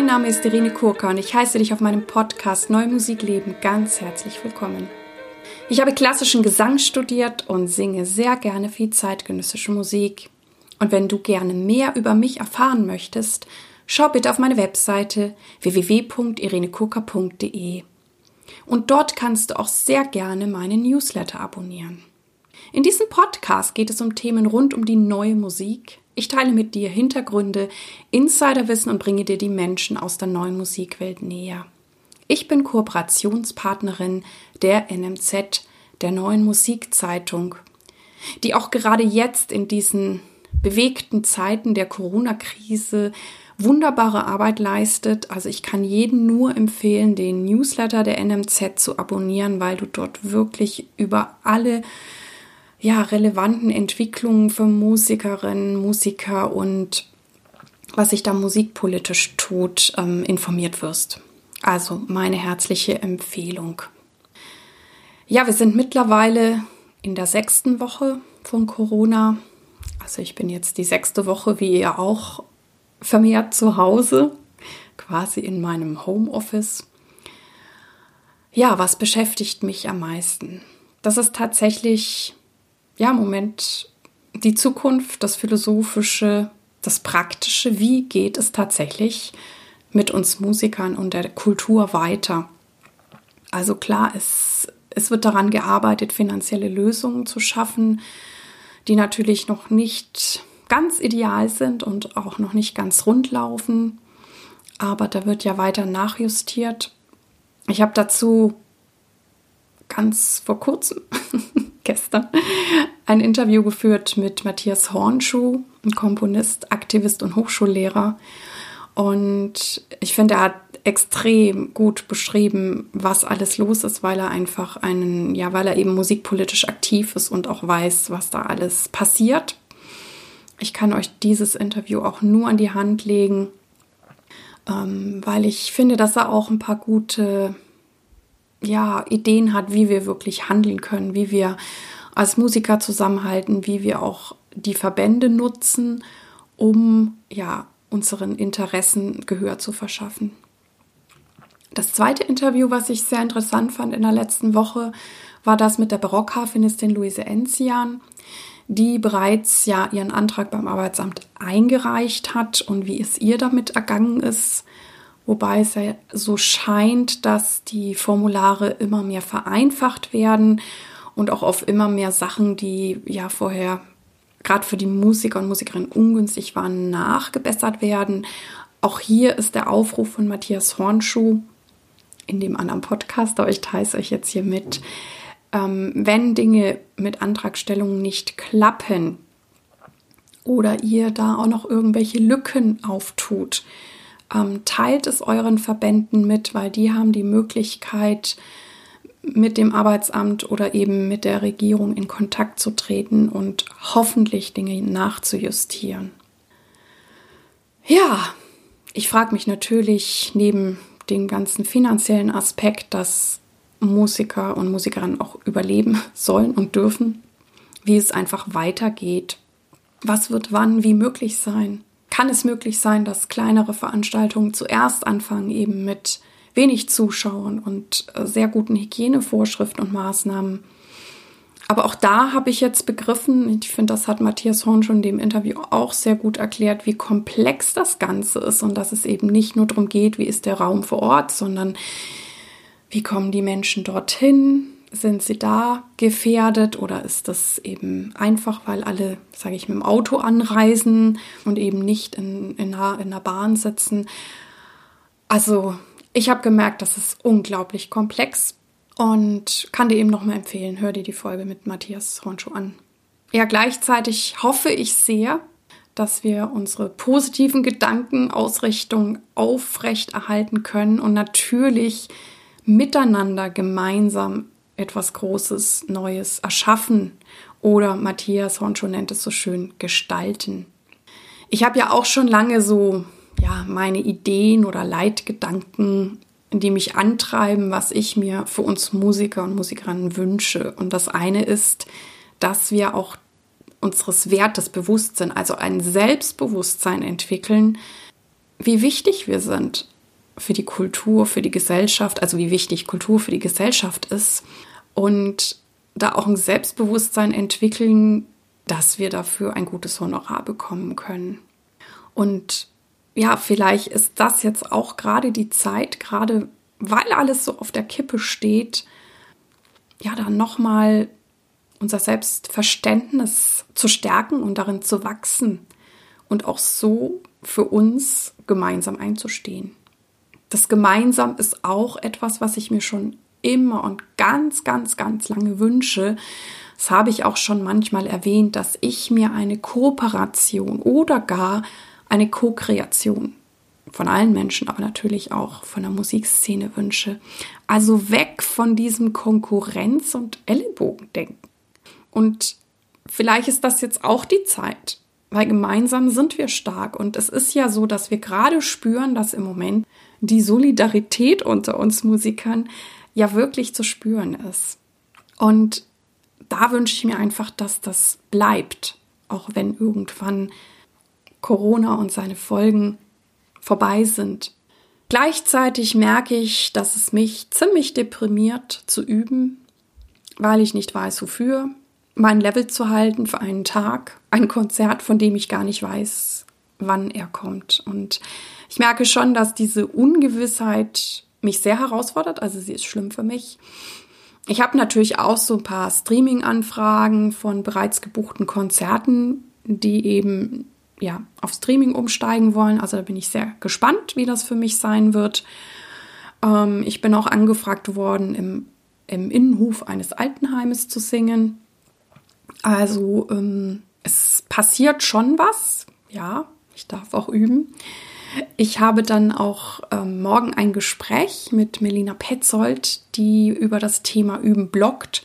Mein Name ist Irene Kurka und ich heiße dich auf meinem Podcast Neue Musik leben ganz herzlich willkommen. Ich habe klassischen Gesang studiert und singe sehr gerne viel zeitgenössische Musik. Und wenn du gerne mehr über mich erfahren möchtest, schau bitte auf meine Webseite www.irenekurka.de. Und dort kannst du auch sehr gerne meine Newsletter abonnieren. In diesem Podcast geht es um Themen rund um die neue Musik. Ich teile mit dir Hintergründe, Insiderwissen und bringe dir die Menschen aus der neuen Musikwelt näher. Ich bin Kooperationspartnerin der NMZ, der neuen Musikzeitung, die auch gerade jetzt in diesen bewegten Zeiten der Corona-Krise wunderbare Arbeit leistet. Also ich kann jeden nur empfehlen, den Newsletter der NMZ zu abonnieren, weil du dort wirklich über alle ja, relevanten Entwicklungen für Musikerinnen, Musiker und was sich da musikpolitisch tut, ähm, informiert wirst. Also meine herzliche Empfehlung. Ja, wir sind mittlerweile in der sechsten Woche von Corona. Also ich bin jetzt die sechste Woche, wie ihr auch, vermehrt zu Hause, quasi in meinem Homeoffice. Ja, was beschäftigt mich am meisten? Das ist tatsächlich ja, Moment die Zukunft, das Philosophische, das Praktische. Wie geht es tatsächlich mit uns Musikern und der Kultur weiter? Also klar, es, es wird daran gearbeitet, finanzielle Lösungen zu schaffen, die natürlich noch nicht ganz ideal sind und auch noch nicht ganz rund laufen. Aber da wird ja weiter nachjustiert. Ich habe dazu ganz vor kurzem gestern ein Interview geführt mit Matthias Hornschuh, ein Komponist, Aktivist und Hochschullehrer. Und ich finde, er hat extrem gut beschrieben, was alles los ist, weil er einfach einen, ja, weil er eben musikpolitisch aktiv ist und auch weiß, was da alles passiert. Ich kann euch dieses Interview auch nur an die Hand legen, ähm, weil ich finde, dass er auch ein paar gute ja, Ideen hat, wie wir wirklich handeln können, wie wir als Musiker zusammenhalten, wie wir auch die Verbände nutzen, um ja, unseren Interessen Gehör zu verschaffen. Das zweite Interview, was ich sehr interessant fand in der letzten Woche, war das mit der Barockharfenistin Luise Enzian, die bereits ja ihren Antrag beim Arbeitsamt eingereicht hat und wie es ihr damit ergangen ist wobei es ja so scheint, dass die Formulare immer mehr vereinfacht werden und auch auf immer mehr Sachen, die ja vorher gerade für die Musiker und Musikerinnen ungünstig waren, nachgebessert werden. Auch hier ist der Aufruf von Matthias Hornschuh in dem anderen Podcast, aber ich teile es euch jetzt hier mit. Ähm, wenn Dinge mit Antragstellungen nicht klappen oder ihr da auch noch irgendwelche Lücken auftut, ähm, teilt es euren Verbänden mit, weil die haben die Möglichkeit, mit dem Arbeitsamt oder eben mit der Regierung in Kontakt zu treten und hoffentlich Dinge nachzujustieren. Ja, ich frage mich natürlich neben dem ganzen finanziellen Aspekt, dass Musiker und Musikerinnen auch überleben sollen und dürfen, wie es einfach weitergeht. Was wird wann wie möglich sein? Kann es möglich sein, dass kleinere Veranstaltungen zuerst anfangen, eben mit wenig Zuschauern und äh, sehr guten Hygienevorschriften und Maßnahmen. Aber auch da habe ich jetzt begriffen, ich finde, das hat Matthias Horn schon in dem Interview auch sehr gut erklärt, wie komplex das Ganze ist und dass es eben nicht nur darum geht, wie ist der Raum vor Ort, sondern wie kommen die Menschen dorthin, sind sie da gefährdet oder ist das eben einfach, weil alle, sage ich, mit dem Auto anreisen und eben nicht in, in, einer, in einer Bahn sitzen? Also ich habe gemerkt, das ist unglaublich komplex und kann dir eben nochmal empfehlen, hör dir die Folge mit Matthias Hornschuh an. Ja, gleichzeitig hoffe ich sehr, dass wir unsere positiven Gedanken, aufrechterhalten können und natürlich miteinander gemeinsam etwas Großes, Neues erschaffen oder Matthias Hornschuh nennt es so schön, gestalten. Ich habe ja auch schon lange so, ja, meine Ideen oder Leitgedanken, die mich antreiben, was ich mir für uns Musiker und Musikerinnen wünsche. Und das eine ist, dass wir auch unseres Wertes bewusst sind, also ein Selbstbewusstsein entwickeln, wie wichtig wir sind für die Kultur, für die Gesellschaft, also wie wichtig Kultur für die Gesellschaft ist und da auch ein Selbstbewusstsein entwickeln, dass wir dafür ein gutes Honorar bekommen können. Und ja, vielleicht ist das jetzt auch gerade die Zeit, gerade weil alles so auf der Kippe steht, ja, dann nochmal unser Selbstverständnis zu stärken und darin zu wachsen und auch so für uns gemeinsam einzustehen. Das Gemeinsam ist auch etwas, was ich mir schon immer und ganz, ganz, ganz lange wünsche. Das habe ich auch schon manchmal erwähnt, dass ich mir eine Kooperation oder gar eine Co-Kreation von allen Menschen, aber natürlich auch von der Musikszene wünsche. Also weg von diesem Konkurrenz- und Ellenbogendenken. Und vielleicht ist das jetzt auch die Zeit, weil gemeinsam sind wir stark. Und es ist ja so, dass wir gerade spüren, dass im Moment die Solidarität unter uns Musikern ja wirklich zu spüren ist. Und da wünsche ich mir einfach, dass das bleibt, auch wenn irgendwann Corona und seine Folgen vorbei sind. Gleichzeitig merke ich, dass es mich ziemlich deprimiert zu üben, weil ich nicht weiß, wofür, mein Level zu halten für einen Tag, ein Konzert, von dem ich gar nicht weiß, wann er kommt. Und ich merke schon, dass diese Ungewissheit mich sehr herausfordert, also sie ist schlimm für mich. Ich habe natürlich auch so ein paar Streaming-Anfragen von bereits gebuchten Konzerten, die eben ja auf Streaming umsteigen wollen. Also da bin ich sehr gespannt, wie das für mich sein wird. Ähm, ich bin auch angefragt worden, im, im Innenhof eines Altenheimes zu singen. Also ähm, es passiert schon was. Ja, ich darf auch üben. Ich habe dann auch ähm, morgen ein Gespräch mit Melina Petzold, die über das Thema Üben bloggt,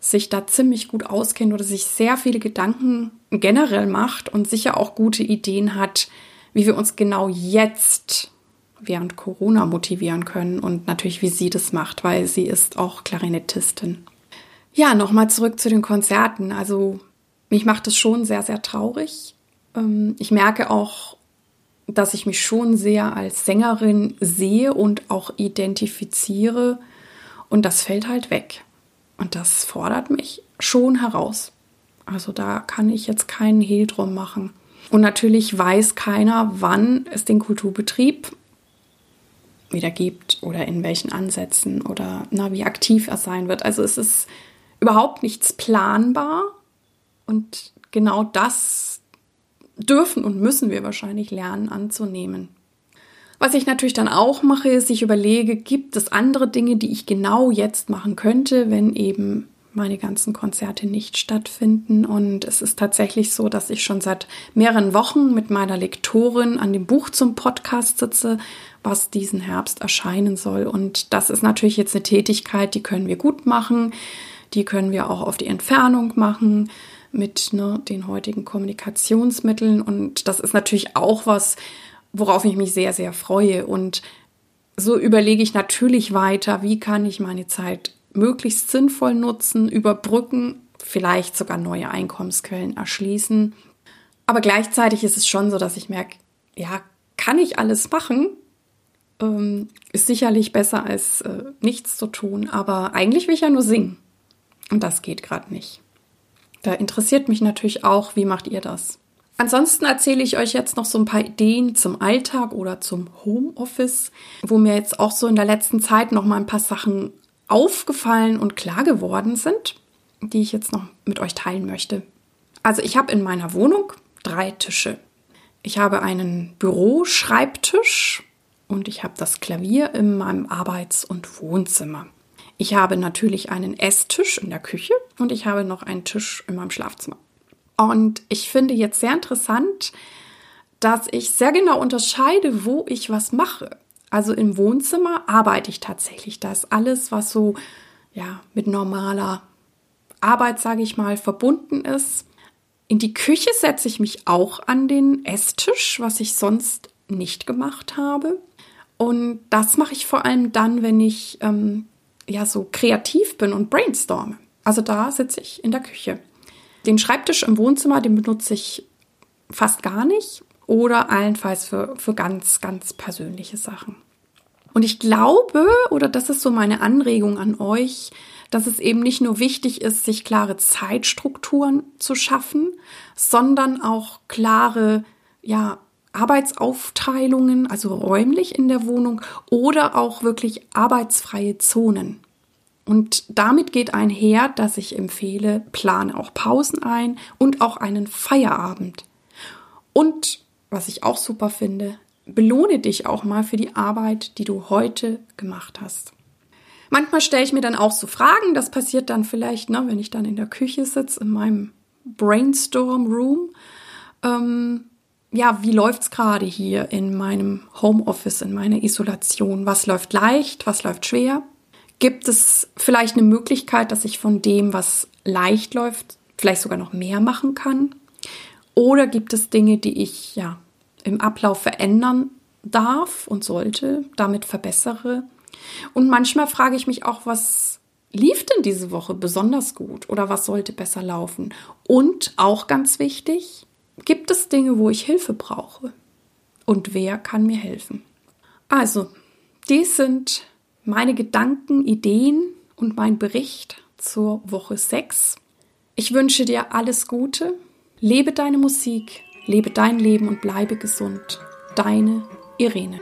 sich da ziemlich gut auskennt oder sich sehr viele Gedanken generell macht und sicher auch gute Ideen hat, wie wir uns genau jetzt während Corona motivieren können und natürlich, wie sie das macht, weil sie ist auch Klarinettistin. Ja, nochmal zurück zu den Konzerten. Also mich macht es schon sehr, sehr traurig. Ähm, ich merke auch, dass ich mich schon sehr als Sängerin sehe und auch identifiziere. Und das fällt halt weg. Und das fordert mich schon heraus. Also da kann ich jetzt keinen Hehl drum machen. Und natürlich weiß keiner, wann es den Kulturbetrieb wieder gibt oder in welchen Ansätzen oder na, wie aktiv er sein wird. Also es ist überhaupt nichts planbar. Und genau das dürfen und müssen wir wahrscheinlich lernen anzunehmen. Was ich natürlich dann auch mache, ist, ich überlege, gibt es andere Dinge, die ich genau jetzt machen könnte, wenn eben meine ganzen Konzerte nicht stattfinden. Und es ist tatsächlich so, dass ich schon seit mehreren Wochen mit meiner Lektorin an dem Buch zum Podcast sitze, was diesen Herbst erscheinen soll. Und das ist natürlich jetzt eine Tätigkeit, die können wir gut machen. Die können wir auch auf die Entfernung machen mit ne, den heutigen Kommunikationsmitteln. Und das ist natürlich auch was, worauf ich mich sehr, sehr freue. Und so überlege ich natürlich weiter, wie kann ich meine Zeit möglichst sinnvoll nutzen, überbrücken, vielleicht sogar neue Einkommensquellen erschließen. Aber gleichzeitig ist es schon so, dass ich merke, ja, kann ich alles machen? Ähm, ist sicherlich besser als äh, nichts zu tun, aber eigentlich will ich ja nur singen. Und das geht gerade nicht. Da interessiert mich natürlich auch, wie macht ihr das? Ansonsten erzähle ich euch jetzt noch so ein paar Ideen zum Alltag oder zum Homeoffice, wo mir jetzt auch so in der letzten Zeit noch mal ein paar Sachen aufgefallen und klar geworden sind, die ich jetzt noch mit euch teilen möchte. Also ich habe in meiner Wohnung drei Tische. Ich habe einen Büroschreibtisch und ich habe das Klavier in meinem Arbeits- und Wohnzimmer. Ich habe natürlich einen Esstisch in der Küche und ich habe noch einen Tisch in meinem Schlafzimmer. Und ich finde jetzt sehr interessant, dass ich sehr genau unterscheide, wo ich was mache. Also im Wohnzimmer arbeite ich tatsächlich. Da ist alles, was so ja mit normaler Arbeit, sage ich mal, verbunden ist. In die Küche setze ich mich auch an den Esstisch, was ich sonst nicht gemacht habe. Und das mache ich vor allem dann, wenn ich ähm, ja so kreativ bin und brainstorme. Also da sitze ich in der Küche. Den Schreibtisch im Wohnzimmer, den benutze ich fast gar nicht. oder allenfalls für, für ganz, ganz persönliche Sachen. Und ich glaube, oder das ist so meine Anregung an euch, dass es eben nicht nur wichtig ist, sich klare Zeitstrukturen zu schaffen, sondern auch klare, ja, Arbeitsaufteilungen, also räumlich in der Wohnung oder auch wirklich arbeitsfreie Zonen. Und damit geht einher, dass ich empfehle, plane auch Pausen ein und auch einen Feierabend. Und was ich auch super finde, belohne dich auch mal für die Arbeit, die du heute gemacht hast. Manchmal stelle ich mir dann auch so Fragen, das passiert dann vielleicht, ne, wenn ich dann in der Küche sitze, in meinem Brainstorm Room. Ähm, ja, wie läuft's gerade hier in meinem Homeoffice, in meiner Isolation? Was läuft leicht, was läuft schwer? Gibt es vielleicht eine Möglichkeit, dass ich von dem, was leicht läuft, vielleicht sogar noch mehr machen kann? Oder gibt es Dinge, die ich ja im Ablauf verändern darf und sollte, damit verbessere? Und manchmal frage ich mich auch, was lief denn diese Woche besonders gut oder was sollte besser laufen? Und auch ganz wichtig, gibt es Dinge, wo ich Hilfe brauche? Und wer kann mir helfen? Also, dies sind meine Gedanken, Ideen und mein Bericht zur Woche 6. Ich wünsche dir alles Gute, lebe deine Musik, lebe dein Leben und bleibe gesund. Deine Irene.